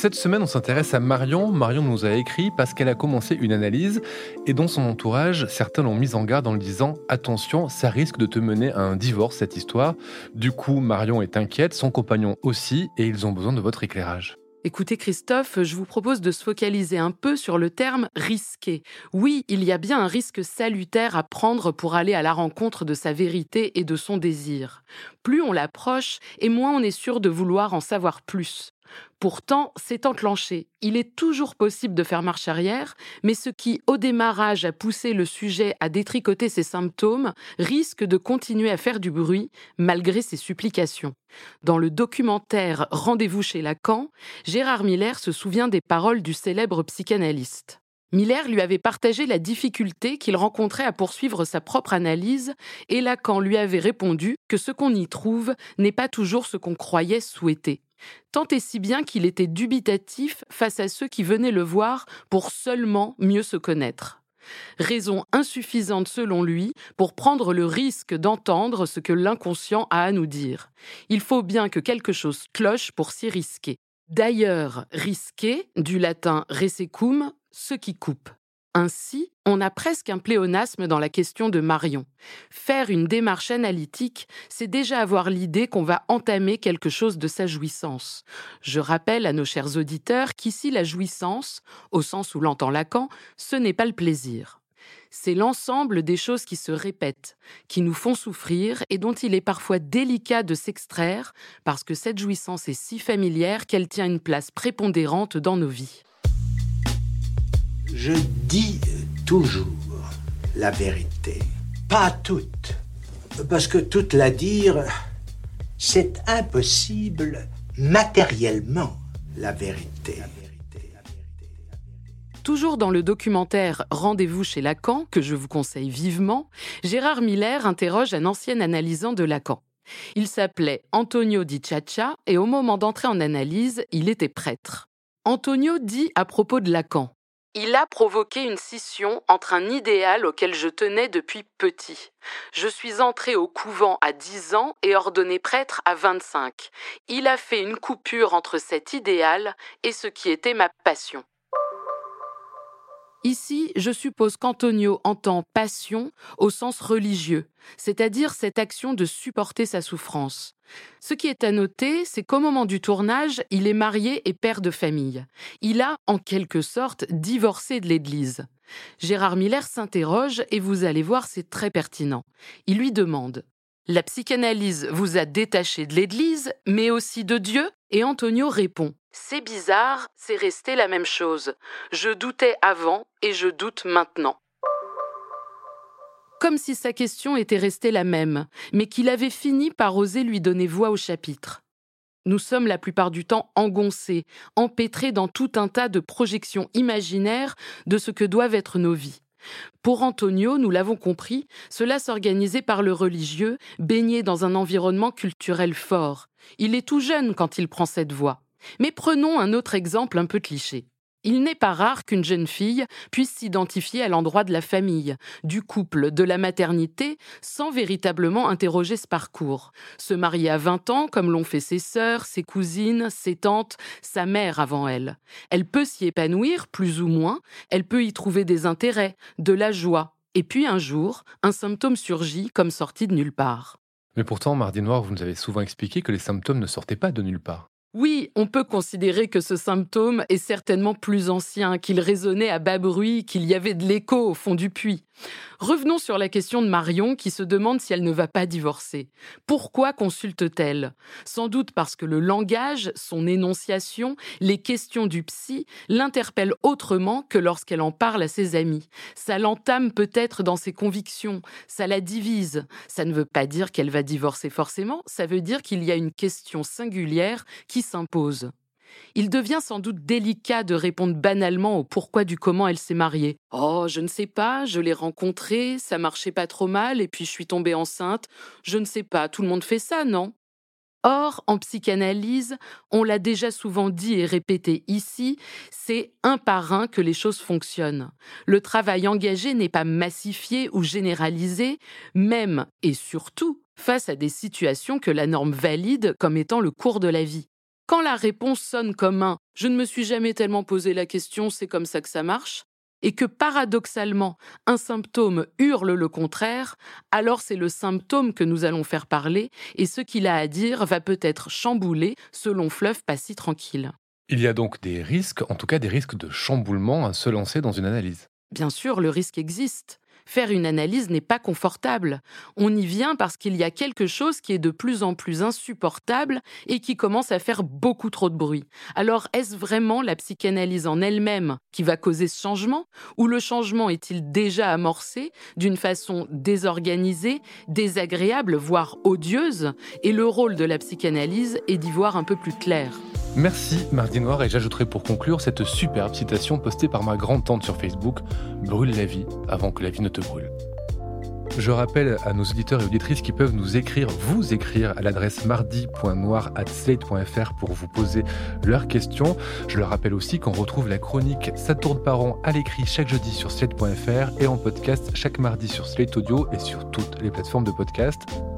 Cette semaine, on s'intéresse à Marion. Marion nous a écrit parce qu'elle a commencé une analyse et dans son entourage, certains l'ont mise en garde en lui disant Attention, ça risque de te mener à un divorce, cette histoire. Du coup, Marion est inquiète, son compagnon aussi, et ils ont besoin de votre éclairage. Écoutez Christophe, je vous propose de se focaliser un peu sur le terme risqué. Oui, il y a bien un risque salutaire à prendre pour aller à la rencontre de sa vérité et de son désir. Plus on l'approche, et moins on est sûr de vouloir en savoir plus. Pourtant, c'est enclenché. Il est toujours possible de faire marche arrière, mais ce qui, au démarrage, a poussé le sujet à détricoter ses symptômes risque de continuer à faire du bruit malgré ses supplications. Dans le documentaire Rendez-vous chez Lacan, Gérard Miller se souvient des paroles du célèbre psychanalyste. Miller lui avait partagé la difficulté qu'il rencontrait à poursuivre sa propre analyse, et Lacan lui avait répondu que ce qu'on y trouve n'est pas toujours ce qu'on croyait souhaiter tant et si bien qu'il était dubitatif face à ceux qui venaient le voir pour seulement mieux se connaître. Raison insuffisante selon lui pour prendre le risque d'entendre ce que l'inconscient a à nous dire. Il faut bien que quelque chose cloche pour s'y risquer. D'ailleurs, risquer, du latin resecum, ce qui coupe. Ainsi, on a presque un pléonasme dans la question de Marion. Faire une démarche analytique, c'est déjà avoir l'idée qu'on va entamer quelque chose de sa jouissance. Je rappelle à nos chers auditeurs qu'ici la jouissance, au sens où l'entend Lacan, ce n'est pas le plaisir. C'est l'ensemble des choses qui se répètent, qui nous font souffrir et dont il est parfois délicat de s'extraire parce que cette jouissance est si familière qu'elle tient une place prépondérante dans nos vies. Je dis toujours la vérité. Pas toute. Parce que toute la dire, c'est impossible matériellement, la vérité. Toujours dans le documentaire Rendez-vous chez Lacan, que je vous conseille vivement, Gérard Miller interroge un ancien analysant de Lacan. Il s'appelait Antonio Di Ciaccia et au moment d'entrer en analyse, il était prêtre. Antonio dit à propos de Lacan il a provoqué une scission entre un idéal auquel je tenais depuis petit. Je suis entré au couvent à 10 ans et ordonné prêtre à 25. Il a fait une coupure entre cet idéal et ce qui était ma passion. Ici, je suppose qu'Antonio entend passion au sens religieux, c'est-à-dire cette action de supporter sa souffrance. Ce qui est à noter, c'est qu'au moment du tournage, il est marié et père de famille. Il a, en quelque sorte, divorcé de l'Église. Gérard Miller s'interroge et vous allez voir, c'est très pertinent. Il lui demande La psychanalyse vous a détaché de l'Église, mais aussi de Dieu? Et Antonio répond c'est bizarre, c'est resté la même chose. Je doutais avant et je doute maintenant. Comme si sa question était restée la même, mais qu'il avait fini par oser lui donner voix au chapitre. Nous sommes la plupart du temps engoncés, empêtrés dans tout un tas de projections imaginaires de ce que doivent être nos vies. Pour Antonio, nous l'avons compris, cela s'organisait par le religieux, baigné dans un environnement culturel fort. Il est tout jeune quand il prend cette voie. Mais prenons un autre exemple un peu cliché. Il n'est pas rare qu'une jeune fille puisse s'identifier à l'endroit de la famille, du couple, de la maternité, sans véritablement interroger ce parcours. Se marier à 20 ans, comme l'ont fait ses sœurs, ses cousines, ses tantes, sa mère avant elle. Elle peut s'y épanouir, plus ou moins, elle peut y trouver des intérêts, de la joie. Et puis un jour, un symptôme surgit comme sorti de nulle part. Mais pourtant, Mardi Noir, vous nous avez souvent expliqué que les symptômes ne sortaient pas de nulle part. Oui, on peut considérer que ce symptôme est certainement plus ancien, qu'il résonnait à bas bruit, qu'il y avait de l'écho au fond du puits. Revenons sur la question de Marion qui se demande si elle ne va pas divorcer. Pourquoi consulte-t-elle? Sans doute parce que le langage, son énonciation, les questions du psy l'interpellent autrement que lorsqu'elle en parle à ses amis. Ça l'entame peut-être dans ses convictions, ça la divise. Ça ne veut pas dire qu'elle va divorcer forcément, ça veut dire qu'il y a une question singulière qui s'impose. Il devient sans doute délicat de répondre banalement au pourquoi du comment elle s'est mariée. Oh, je ne sais pas, je l'ai rencontrée, ça marchait pas trop mal, et puis je suis tombée enceinte. Je ne sais pas, tout le monde fait ça, non? Or, en psychanalyse, on l'a déjà souvent dit et répété ici, c'est un par un que les choses fonctionnent. Le travail engagé n'est pas massifié ou généralisé, même et surtout face à des situations que la norme valide comme étant le cours de la vie. Quand la réponse sonne comme un ⁇ je ne me suis jamais tellement posé la question, c'est comme ça que ça marche ⁇ et que paradoxalement un symptôme hurle le contraire, alors c'est le symptôme que nous allons faire parler et ce qu'il a à dire va peut-être chambouler selon fleuve pas si tranquille. Il y a donc des risques, en tout cas des risques de chamboulement à se lancer dans une analyse. Bien sûr, le risque existe. Faire une analyse n'est pas confortable. On y vient parce qu'il y a quelque chose qui est de plus en plus insupportable et qui commence à faire beaucoup trop de bruit. Alors est-ce vraiment la psychanalyse en elle-même qui va causer ce changement Ou le changement est-il déjà amorcé d'une façon désorganisée, désagréable, voire odieuse? Et le rôle de la psychanalyse est d'y voir un peu plus clair. Merci Mardi Noir et j'ajouterai pour conclure cette superbe citation postée par ma grande-tante sur Facebook Brûle la vie avant que la vie ne te brûle. Je rappelle à nos auditeurs et auditrices qui peuvent nous écrire, vous écrire à l'adresse mardi.noir.slate.fr pour vous poser leurs questions. Je leur rappelle aussi qu'on retrouve la chronique Ça tourne par an à l'écrit chaque jeudi sur slate.fr et en podcast chaque mardi sur Slate Audio et sur toutes les plateformes de podcast.